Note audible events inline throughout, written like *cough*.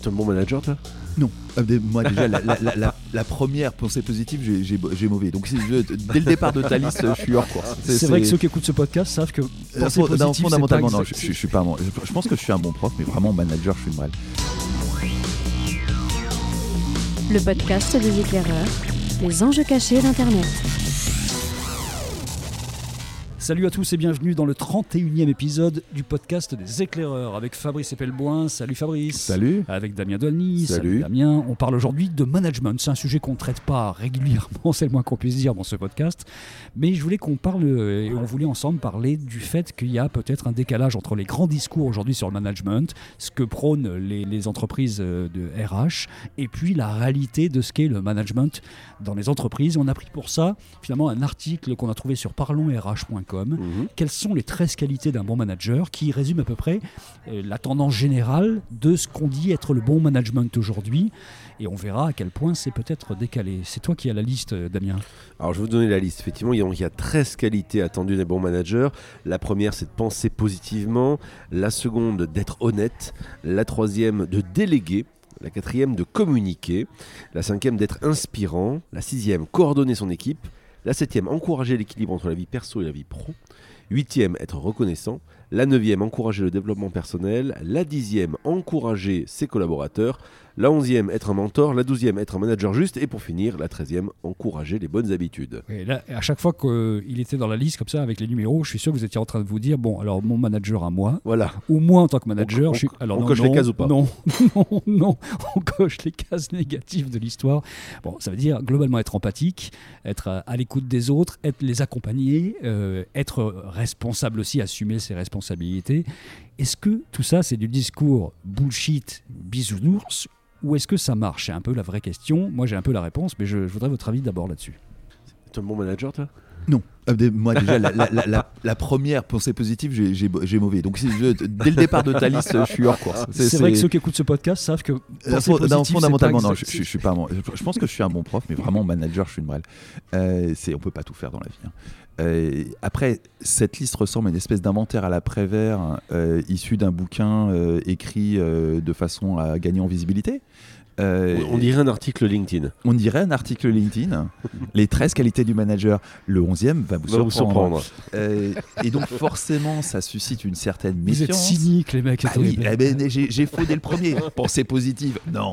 T'es un bon manager, toi? Non. Euh, des- Moi, déjà, la, la- la- la- la première pensée positive, j'ai- j'ai j'ai mauvais. Donc, si je- dès le départ de ta liste, je suis hors course. C'est vrai que ceux qui écoutent ce podcast savent que Euh, penser fond- non, positif, fondamentalement, c'est pas non, je, exact- je- je suis pas un bon. Je, je pense que je suis un bon prof, mais vraiment, manager, je suis une brêle. le podcast des éclaireurs, les enjeux cachés d'Internet. Salut à tous et bienvenue dans le 31e épisode du podcast des éclaireurs avec Fabrice Epelboin. Salut Fabrice. Salut. Avec Damien Dolny. Salut. Damien. On parle aujourd'hui de management. C'est un sujet qu'on ne traite pas régulièrement, *laughs* c'est le moins qu'on puisse dire dans ce podcast. Mais je voulais qu'on parle, euh, et on voulait ensemble parler du fait qu'il y a peut-être un décalage entre les grands discours aujourd'hui sur le management, ce que prônent les, les entreprises euh, de RH, et puis la réalité de ce qu'est le management dans les entreprises. On a pris pour ça finalement un article qu'on a trouvé sur parlonsrh.com Mhm. quelles sont les 13 qualités d'un bon manager qui résume à peu près euh, la tendance générale de ce qu'on dit être le bon management aujourd'hui? Et on verra à quel point c'est peut-être décalé. C'est toi qui as la liste, euh, Damien. Alors, je vais vous donner la liste. Effectivement, il y a, il y a 13 qualités attendues des bons managers. La première, c'est de penser positivement. La seconde, d'être honnête. La troisième, de déléguer. La quatrième, de communiquer. La cinquième, d'être inspirant. La sixième, coordonner son équipe. La septième, encourager l'équilibre entre la vie perso et la vie pro. Huitième, être reconnaissant. La neuvième, encourager le développement personnel. La dixième, encourager ses collaborateurs. La onzième, être un mentor. La douzième, être un manager juste. Et pour finir, la treizième, encourager les bonnes habitudes. Et là, à chaque fois qu'il était dans la liste comme ça avec les numéros, je suis sûr que vous étiez en train de vous dire bon, alors mon manager à moi, Voilà. ou moi en tant que manager, On- je suis. Alors on non, coche les non, cases ou pas Non, *laughs* non, non, on coche les cases négatives de l'histoire. Bon, ça veut dire globalement être empathique, être à, à l'écoute des autres, être les accompagner, euh, être responsable aussi, assumer ses responsabilités. Est-ce que tout ça, c'est du discours bullshit, bisounours, ou est-ce que ça marche? C'est un peu la vraie question. Moi, j'ai un peu la réponse, mais je, je voudrais votre avis d'abord là-dessus. T'es un bon manager, toi? Non. Euh, Moi, déjà, la, la- la- la- la première pensée positive, j'ai- mauvais. Donc, je- dès le départ de ta liste, je suis hors course. C'est vrai que ceux qui écoutent ce podcast savent que Euh, non, fondamentalement, pas non, je, je- je suis pas un bon. Je, pense que je suis un bon prof, mais vraiment manager, je suis une brêle. Euh, c'est, on peut pas tout faire dans la vie. hein. Euh, après, cette liste ressemble à une espèce d'inventaire à l'après-vert euh, issu d'un bouquin euh, écrit euh, de façon à gagner en visibilité. Euh, On dirait un article LinkedIn. on dirait un article LinkedIn. *laughs* les 13 qualités du manager. Le 11e va vous Va vous surprendre. Euh, et donc, forcément, ça suscite une certaine Vous êtes méfiance. cyniques, les mecs. Ah oui, eh ben, j'ai j'ai faux dès le premier. Pensée positive, non.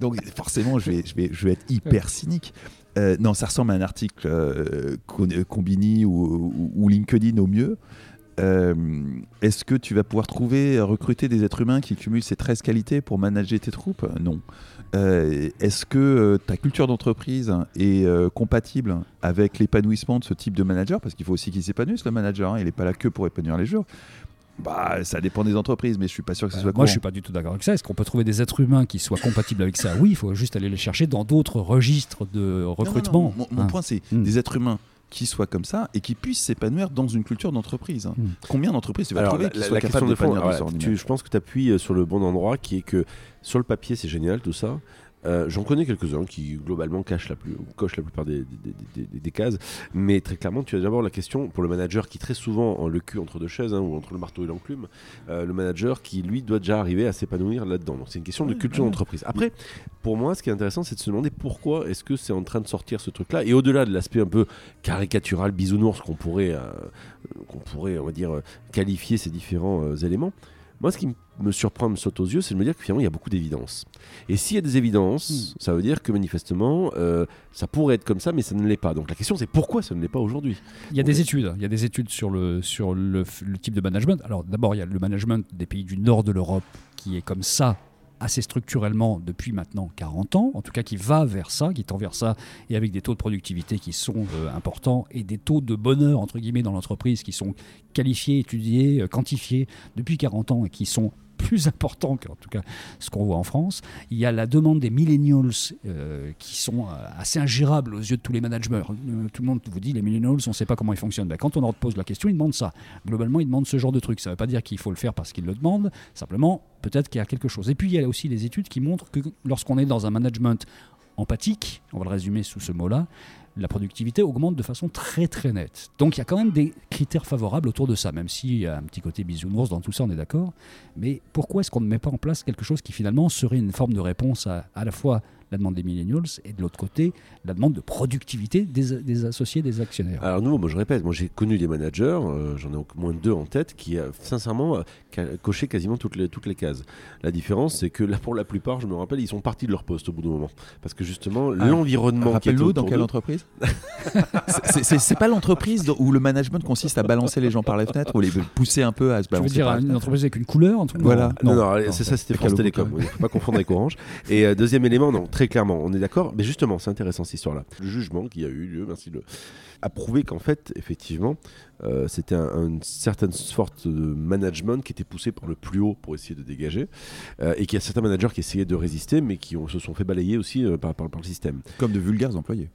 Donc forcément, je vais, je vais, je vais être hyper cynique. Euh, non, ça ressemble à un article euh, euh, Combini ou, LinkedIn au mieux. Euh, Est-ce que tu vas pouvoir trouver, recruter des êtres humains qui cumulent ces 13 qualités pour manager tes troupes? Non. Est-ce que ta culture d'entreprise est compatible avec l'épanouissement de ce type de manager? Parce qu'il faut aussi qu'il s'épanouisse, le manager. hein. Il n'est pas là que pour épanouir les jours. Bah, ça dépend des entreprises, mais je suis pas sûr que ce Euh, soit moi, courant. je suis pas du tout d'accord avec ça. Est-ce qu'on peut trouver des êtres humains qui soient compatibles avec ça? Oui, il faut juste aller les chercher dans d'autres registres de Non, non, recrutement. non, Mon, mon Hein. point, c'est Hmm. des êtres humains qui soient comme ça et qui puissent s'épanouir dans une culture d'entreprise. hein. Hmm. Combien d'entreprises tu vas Alors, trouver la, qui la- soient la capables de fond, tu- je pense que tu appuies sur le bon endroit, qui est que sur le papier, c'est génial tout ça. Euh, J'en connais quelques-uns qui globalement cachent la plus, cochent la plupart des, des- des- cases, mais très clairement, tu as d'abord la question pour le manager qui très souvent en le cul entre deux chaises hein, ou entre le marteau et l'enclume, euh, le manager qui lui doit déjà arriver à s'épanouir là-dedans. Donc c'est une question de culture d'entreprise. Après, pour moi, ce qui est intéressant, c'est de se demander pourquoi est-ce que c'est en train de sortir ce truc-là, et au-delà de l'aspect un peu caricatural, bisounours qu'on pourrait, euh, qu'on pourrait, on va dire, qualifier ces différents éléments. Moi, ce qui me surprend, me saute aux yeux, c'est de me dire que finalement, il y a beaucoup d'évidences. Et s'il y a des évidences, ça veut dire que manifestement, euh, ça pourrait être comme ça, mais ça ne l'est pas. Donc la question, c'est pourquoi ça ne l'est pas aujourd'hui? Il y a des études. Il y a des études sur le, sur le type de management. Alors, d'abord, il y a le management des pays du nord de l'Europe qui est comme ça assez structurellement depuis maintenant 40 ans, en tout cas qui va vers ça, qui tend vers ça, et avec des taux de productivité qui sont euh, importants et des taux de bonheur, entre guillemets, dans l'entreprise qui sont qualifiés, étudiés, euh, quantifiés depuis 40 ans et qui sont plus importants qu'en tout cas ce qu'on voit en France. Il y a la demande des millennials euh, qui sont euh, assez ingérables aux yeux de tous les managers. Euh, tout le monde vous dit les millennials, on ne sait pas comment ils fonctionnent. Ben, quand on leur pose la question, ils demandent ça. Globalement, ils demandent ce genre de truc. Ça ne veut pas dire qu'il faut le faire parce qu'ils le demandent. Simplement, peut-être qu'il y a quelque chose. Et puis, il y a aussi des études qui montrent que lorsqu'on est dans un management empathique, on va le résumer sous ce mot-là, la productivité augmente de façon très très nette. Donc il y a quand même des critères favorables autour de ça, même s'il y a un petit côté bisounours dans tout ça, on est d'accord. Mais pourquoi est-ce qu'on ne met pas en place quelque chose qui finalement serait une forme de réponse à, à la fois la demande des millennials et de l'autre côté la demande de productivité des, des associés, des actionnaires Alors nous, moi je répète, moi j'ai connu des managers, euh, j'en ai au moins deux en tête, qui euh, sincèrement euh, ca- cochaient quasiment toutes les, toutes les cases. La différence, c'est que là pour la plupart, je me rappelle, ils sont partis de leur poste au bout d'un moment. Parce que justement, Ah, l'environnement qui Rappelle-nous dans quelle entreprise? C'est- pas l'entreprise où le management consiste à balancer les gens par la fenêtre ou les pousser un peu à se Tu veux balancer dire par une entreprise avec une couleur un truc Voilà. Non, non, non, c'est ça, c'était France Télécom. Il ne faut pas confondre avec Orange. Et euh, deuxième élément, non, très clairement, on est d'accord. Mais justement, c'est intéressant cette histoire-là. Le jugement qui a eu lieu, merci a prouvé qu'en fait, effectivement, euh, c'était un- une certaine sorte de management qui était poussé par le plus haut pour essayer de dégager, euh, et qu'il y a certains managers qui essayaient de résister, mais qui ont- se sont fait balayer aussi euh, par le système. Comme de vulgaires employés.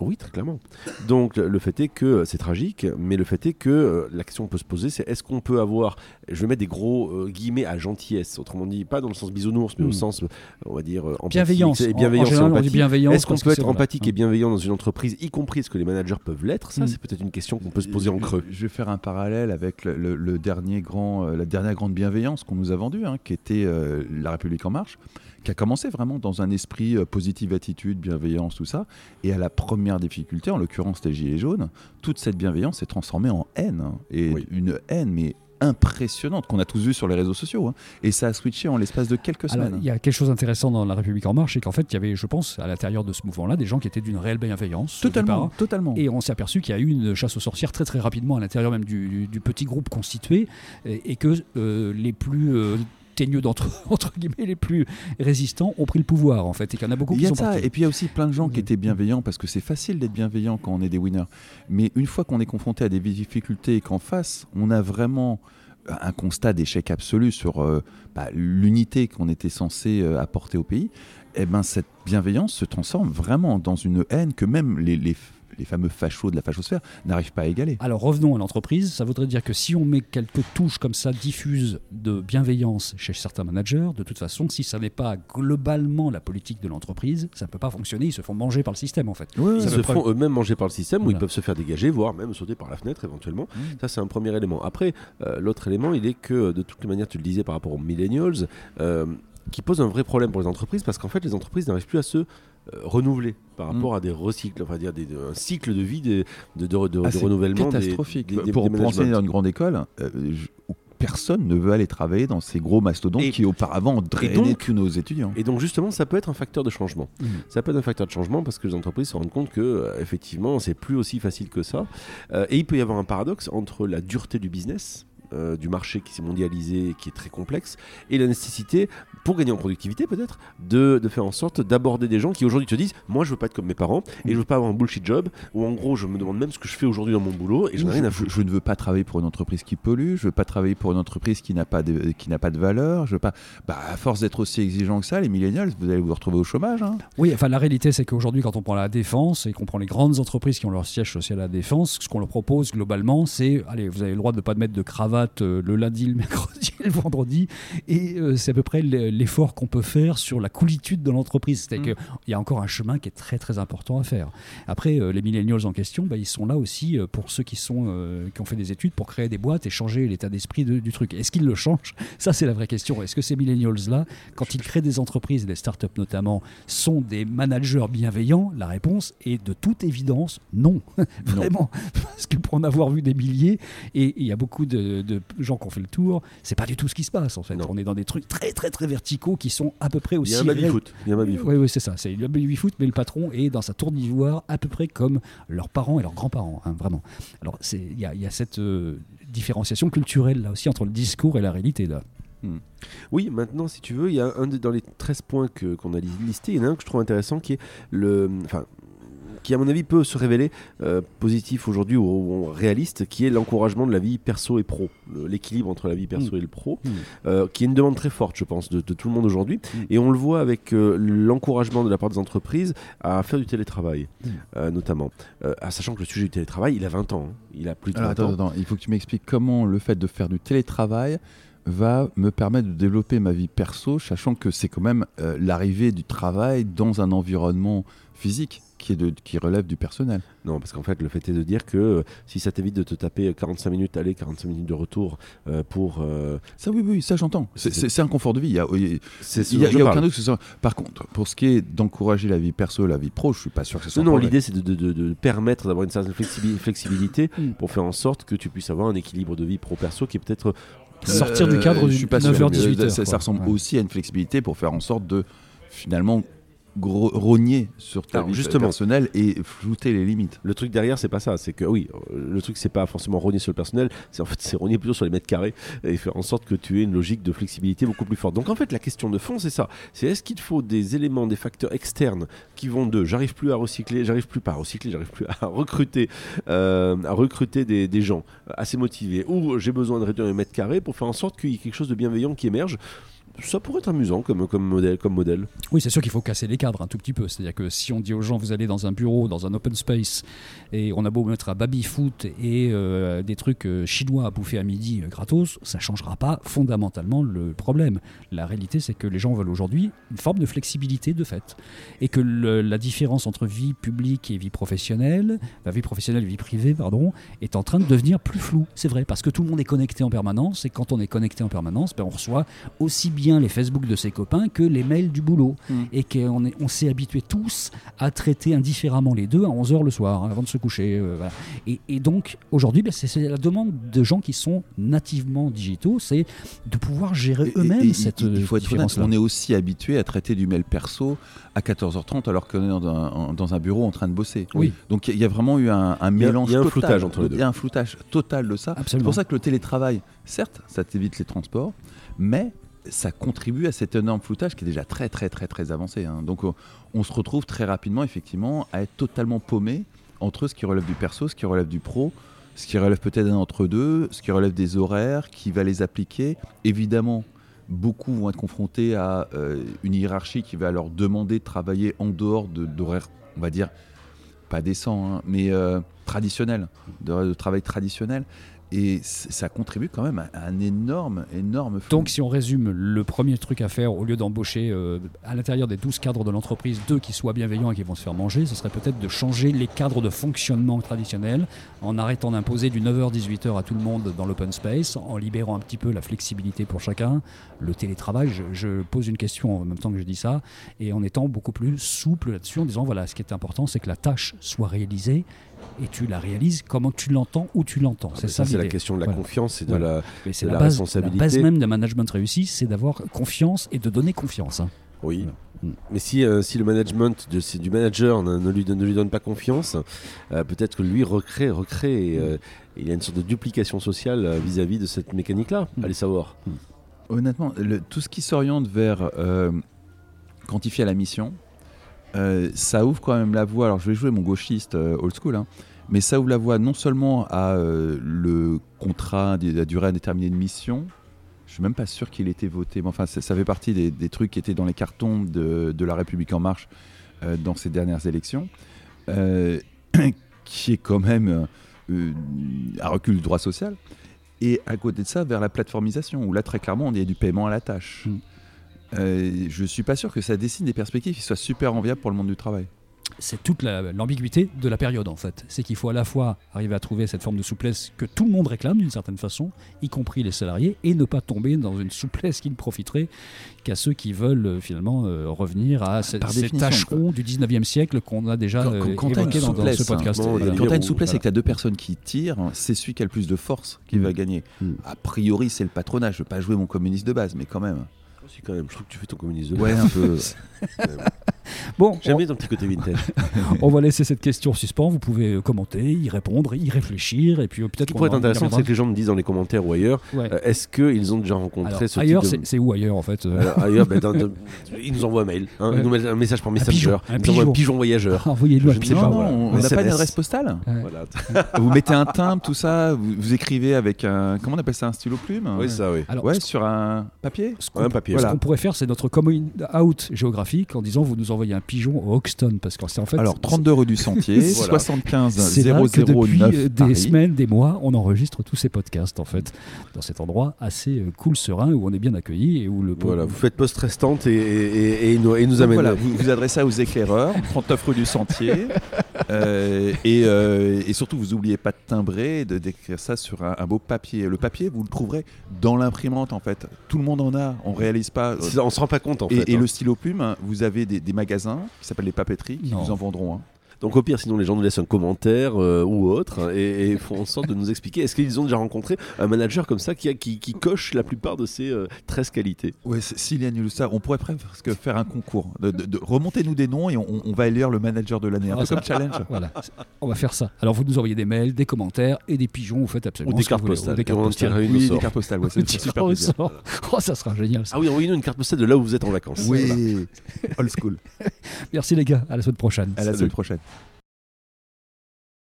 Oui, très clairement. Donc le- fait est que euh, c'est tragique, mais le fait est que euh, la question qu'on peut se poser, c'est est-ce qu'on peut avoir, je vais mettre des gros euh, guillemets à gentillesse, autrement dit, pas dans le sens bisounours, mais au Mm. sens, euh, on va dire, euh, empathique Bienveillance. et En- bienveillance en général, Est-ce qu'on peut être voilà. empathique et bienveillant dans une entreprise, y compris est-ce que les managers peuvent l'être? Ça, Mm. c'est peut-être une question qu'on peut se poser en creux. Je vais faire un parallèle avec le, le- le dernier grand, euh, la dernière grande bienveillance qu'on nous a vendue, hein, qui était euh, La République en marche, qui a commencé vraiment dans un esprit euh, positive attitude, bienveillance, tout ça. Et à la première difficulté, en l'occurrence les Gilets jaunes, toute cette bienveillance s'est transformée en haine. hein. et Oui. une haine, mais impressionnante, qu'on a tous vu sur les réseaux sociaux. hein. Et ça a switché en l'espace de quelques Alors, semaines. il y a quelque chose d'intéressant dans La République En Marche, c'est qu'en fait, il y avait, je pense, à l'intérieur de ce mouvement-là, des gens qui étaient d'une réelle bienveillance. au Totalement, départ. totalement. Et on s'est aperçu qu'il y a eu une chasse aux sorcières très très rapidement à l'intérieur même du, du petit groupe constitué, et, et que euh, les plus euh, teigneux d'entre *laughs* entre guillemets, les plus résistants ont pris le pouvoir en fait, et qu'il y en a beaucoup Il qui y a sont de ça, partis. et puis il y a aussi plein de gens qui Mhm. étaient bienveillants parce que c'est facile d'être bienveillant quand on est des winners. Mais une fois qu'on est confronté à des difficultés et qu'en face, on a vraiment un constat d'échec absolu sur euh, bah, l'unité qu'on était censé euh, apporter au pays, eh ben cette bienveillance se transforme vraiment dans une haine que même les, les, les fameux fachos de la fachosphère n'arrivent pas à égaler. Alors revenons à l'entreprise, ça voudrait dire que si on met quelques touches comme ça diffuses de bienveillance chez certains managers, de toute façon, si ça n'est pas globalement la politique de l'entreprise, ça ne peut pas fonctionner, ils se font manger par le système en fait. Ils se font eux-mêmes manger par le système ou ils peuvent se faire dégager, voire même sauter par la fenêtre éventuellement. Mmh. Ça, c'est un premier élément. Après, euh, l'autre élément, il est que, de toutes les manières, tu le disais par rapport aux millennials, euh, qui pose un vrai problème pour les entreprises parce qu'en fait, les entreprises n'arrivent plus à se euh, renouveler par Mm. rapport à des recycles, enfin dire des, un cycle de vie de, de, de, Ah, renouvellement catastrophique. des, des- pour, enseigner dans une grande école, euh, je- personne ne veut aller travailler dans ces gros mastodontes Et- qui auparavant drainaient donc- tous nos étudiants. Et donc justement, ça peut être un facteur de changement. Mhm. Ça peut être un facteur de changement parce que les entreprises se rendent compte que euh, effectivement, c'est plus aussi facile que ça. Euh, et il peut y avoir un paradoxe entre la dureté du business. Euh, du marché qui s'est mondialisé et qui est très complexe et la nécessité pour gagner en productivité peut-être de, de faire en sorte d'aborder des gens qui aujourd'hui te disent moi je veux pas être comme mes parents et je veux pas avoir un bullshit job ou en gros je me demande même ce que je fais aujourd'hui dans mon boulot et j'en ai rien à je, foutre je ne veux pas travailler pour une entreprise qui pollue, je veux pas travailler pour une entreprise qui n'a pas de, qui n'a pas de valeur, je veux pas. Bah, à force d'être aussi exigeant que ça, les millénials, vous allez vous retrouver au chômage. hein. Oui, enfin la réalité c'est qu'aujourd'hui quand on prend la défense et qu'on prend les grandes entreprises qui ont leur siège social à la défense, ce qu'on leur propose globalement c'est allez vous avez le droit de ne pas mettre de cravate euh, le lundi, le mercredi le vendredi et euh, c'est à peu près l'e- l'effort qu'on peut faire sur la coolitude de l'entreprise. C'est-à-dire Mm. qu'il y a encore un chemin qui est très très important à faire. Après euh, les millennials en question, bah, ils sont là aussi pour ceux qui, sont, euh, qui ont fait des études pour créer des boîtes et changer l'état d'esprit de- du truc. Est-ce qu'ils le changent? Ça c'est la vraie question. Est-ce que ces millennials là, quand ils créent des entreprises, des startups notamment, sont des managers bienveillants? La réponse est de toute évidence *laughs* non. Vraiment. Parce que pour en avoir vu des milliers, et il y a beaucoup de, de gens qui ont fait le tour, c'est pas du tout ce qui se passe en fait. Non. On est dans des trucs très très très verticaux qui sont à peu près aussi. il y a un baby-foot Oui, oui, c'est ça. C'est le baby-foot, mais le patron est dans sa tour d'ivoire à peu près comme leurs parents et leurs grands-parents, hein, vraiment. Alors, il y, a- il y a cette euh, différenciation culturelle là aussi entre le discours et la réalité là. Oui, maintenant, si tu veux, il y a un de- dans les 13 points que- qu'on a li- listés, il y en a un que je trouve intéressant qui est le. Enfin, qui à mon avis peut se révéler euh, positif aujourd'hui ou, ou réaliste, qui est l'encouragement de la vie perso et pro, l'équilibre entre la vie perso Mm. et le pro, Mm. euh, qui est une demande très forte, je pense, de, de tout le monde aujourd'hui. Mm. Et on le voit avec euh, l'encouragement de la part des entreprises à faire du télétravail, notamment. Ah, sachant que le sujet du télétravail, il a 20 ans, hein. il a plus de 20 Alors, attends, ans. attends, il faut que tu m'expliques comment le fait de faire du télétravail va me permettre de développer ma vie perso, sachant que c'est quand même euh, l'arrivée du travail dans un environnement physique qui, est de, qui relève du personnel. Non, parce qu'en fait, le fait est de dire que euh, si ça t'évite de te taper 45 minutes aller, 45 minutes de retour euh, pour. euh, Ça, oui, oui, ça j'entends. C'est- un confort de vie. Il y a, ce y a- il y a aucun doute que ça- Par contre, pour ce qui est d'encourager la vie perso, la vie pro, je suis pas sûr que ce soit Non, non, l'idée c'est de, de- de- de permettre d'avoir une certaine flexibi- flexibilité Mm. pour faire en sorte que tu puisses avoir un équilibre de vie pro-perso qui est peut-être. Sortir du cadre Euh, du suis pas sûr. 9h-18 Euh, Ça, ressemble Ouais. aussi à une flexibilité pour faire en sorte de finalement rogner sur ta Alors, vie justement. personnelle et flouter les limites. Le truc derrière, c'est pas ça. C'est que oui, le truc, c'est pas forcément rogner sur le personnel. C'est en fait, c'est rogner plutôt sur les mètres carrés et faire en sorte que tu aies une logique de flexibilité beaucoup plus forte. Donc en fait, la question de fond, c'est ça. C'est est-ce qu'il faut des éléments, des facteurs externes qui vont de j'arrive plus à recycler, j'arrive plus pas à recycler, j'arrive plus à recruter, euh, à recruter des, des gens assez motivés, ou j'ai besoin de réduire les mètres carrés pour faire en sorte qu'il y ait quelque chose de bienveillant qui émerge. Ça pourrait être amusant comme, modèle. Oui, c'est sûr qu'il faut casser les cadres un tout petit peu. C'est-à-dire que si on dit aux gens, vous allez dans un bureau, dans un open space, et on a beau mettre un baby-foot et euh, des trucs euh, chinois à bouffer à midi euh, gratos, ça changera pas fondamentalement le problème. La réalité, c'est que les gens veulent aujourd'hui une forme de flexibilité de fait. Et que la différence entre vie publique et vie professionnelle, la vie professionnelle et vie privée, pardon, est en train de devenir plus floue. C'est vrai, parce que tout le monde est connecté en permanence, et quand on est connecté en permanence, ben, on reçoit aussi bien les Facebook de ses copains que les mails du boulot. Mm. Et qu'on on s'est habitués tous à traiter indifféremment les deux à 11h le soir, hein, avant de se coucher. euh, voilà. et, et donc, aujourd'hui, ben, c'est la demande de gens qui sont nativement digitaux, c'est de pouvoir gérer eux-mêmes et cette il faut être honnête, on est aussi habitué à traiter du mail perso à 14h30 alors qu'on est dans un, en- dans un bureau en train de bosser. Oui. Donc il y a vraiment eu un, un y a- mélange il y a un total. floutage entre les deux. Il y a un floutage total de ça. C'est pour ça que le télétravail, certes, ça t'évite les transports, mais ça contribue à cet énorme floutage qui est déjà très très très très avancé. hein. Donc on, on se retrouve très rapidement effectivement à être totalement paumé entre ce qui relève du perso, ce qui relève du pro, ce qui relève peut-être d'un entre deux, ce qui relève des horaires, qui va les appliquer. Évidemment, beaucoup vont être confrontés à euh, une hiérarchie qui va leur demander de travailler en dehors de- d'horaires, on va dire, pas décents, hein, mais euh, traditionnels, de, de travail traditionnel. Et ça contribue quand même à un énorme, énorme. Donc, si on résume, le premier truc à faire, au lieu d'embaucher euh, à l'intérieur des 12 cadres de l'entreprise deux qui soient bienveillants et qui vont se faire manger, ce serait peut-être de changer les cadres de fonctionnement traditionnels en arrêtant d'imposer du 9h-18h à tout le monde dans l'open space, en libérant un petit peu la flexibilité pour chacun, le télétravail. Je, je pose une question en même temps que je dis ça, et en étant beaucoup plus souple là-dessus, en disant voilà, ce qui est important, c'est que la tâche soit réalisée. Et tu la réalises comment tu l'entends, où tu l'entends. Ah, C'est mais ça, c'est la question de la Voilà. confiance et de Voilà. la. Mais c'est de la, la base, la responsabilité. base même d'un management réussi, c'est d'avoir confiance et de donner confiance. hein. Oui. Voilà. Mm. Mais si, euh, si le management de, si du manager ne, ne lui, donne- ne lui donne pas confiance, euh, peut-être que lui recrée, recrée et, euh, il y a une sorte de duplication sociale euh, vis-à-vis de cette mécanique-là. Mm. Allez savoir. Honnêtement, le- tout ce qui s'oriente vers euh, quantifier la mission, euh, ça ouvre quand même la voie. Alors je vais jouer mon gauchiste euh, old school, hein, mais ça ouvre la voie non seulement à euh, le contrat, de la durée indéterminée de mission. Je suis même pas sûr qu'il ait été voté, mais enfin ça, fait partie des, trucs qui étaient dans les cartons de, la République en marche dans ces dernières élections, *coughs* qui est quand même un recul du droit social. Et à côté de ça, vers la plateformisation, où là, très clairement, on est du paiement à la tâche. Mm. Euh, je suis pas sûr que ça dessine des perspectives qui soient super enviables pour le monde du travail. C'est toute la- l'ambiguïté de la période en fait. C'est qu'il faut à la fois arriver à trouver cette forme de souplesse que tout le monde réclame d'une certaine façon, y compris les salariés, et ne pas tomber dans une souplesse qui ne profiterait qu'à ceux qui veulent euh, finalement euh, revenir à Par ces définition, tâcherons du 19e siècle qu'on a déjà Quand- euh, quand t'as évoqué une dans, ce podcast. hein, bon, Voilà. les Quand tu as une ou- souplesse voilà. et que tu as deux personnes qui tirent, c'est celui qui a le plus de force qui Mm. va gagner. Mm. A priori, c'est le patronat. Je veux pas jouer mon communiste de base, mais quand même. Si, quand même, je trouve que tu fais ton communiste de Ouais, un peu. *laughs* Bon, J'aime on, ton petit côté vintage. *laughs* on va laisser cette question en suspens. Vous pouvez euh, commenter, y répondre, y réfléchir, et puis euh, Ce peut-être qui qu'on pourrait être intéressant, c'est que les gens me disent dans les commentaires ou ailleurs, Ouais. euh, est-ce qu'ils ont déjà rencontré Alors, ce ailleurs, type c'est de... c'est où ailleurs en fait euh, ailleurs, ben, dans- dans- *laughs* ils nous envoient un mail, hein, Ouais. ils nous mettent un message par Messenger, pigeon, un envoient un pigeon. pigeon voyageur. *laughs* Envoyez-le Pigeon. pas, non, voilà. on n'a pas SMS. une adresse postale. Ouais. Voilà. vous mettez un timbre, tout ça. Vous, vous écrivez avec un. Comment on appelle ça Un stylo plume Oui, ça, oui. Alors, Ouais, ce sur un papier ce qu'on Un papier. Ce qu'on pourrait faire, c'est notre coming out géographique en disant vous nous envoyez un pigeon au Hoxton parce que c'est en fait. Alors 32 rue du *laughs* Sentier, Voilà. 75 c'est là que depuis 009 euh, des Paris. semaines, des mois, on enregistre tous ces podcasts en fait dans cet endroit assez euh, cool, serein où on est bien accueilli et où le Voilà, vous faites poste restante et, et, et, et nous, et nous amène. voilà, vous vous adressez aux éclaireurs, *laughs* 39 rue du Sentier, *laughs* euh, et, euh, et surtout vous n'oubliez pas de timbrer, et de d'écrire ça sur un, un beau papier. Le papier, vous le trouverez dans l'imprimante en fait. Tout le monde en a, on réalise pas. On se rend pas compte en Et, fait. et hein. le stylo plume, vous avez des, des qui s'appellent les papeteries qui Non. vous en vendront un. Donc au pire, sinon les gens nous laissent un commentaire euh, ou autre hein, et, et font en sorte de nous expliquer. Est-ce qu'ils ont déjà rencontré un manager comme ça qui, a- qui, qui coche la plupart de ces euh, 13 qualités? C'est- s'il y a nul ça, on pourrait presque faire un concours. De, de- de- remontez-nous des noms et on, on va élire le manager de l'année. Un Ah, peu comme challenge. *laughs* Voilà, on va faire ça. Alors vous nous envoyez des mails, des commentaires et des pigeons, vous faites absolument Ou des ce que vous cartes voulez. postales. Ou des Et cartes postales. Oui, des cartes postales, ouais, On c'est *laughs* super. Oh, ça sera génial. ça. Ah oui, envoyez-nous une carte postale de là où vous êtes en vacances. Voilà. Oui, old school. *laughs* Merci les gars, à la semaine prochaine. À la Salut. semaine prochaine.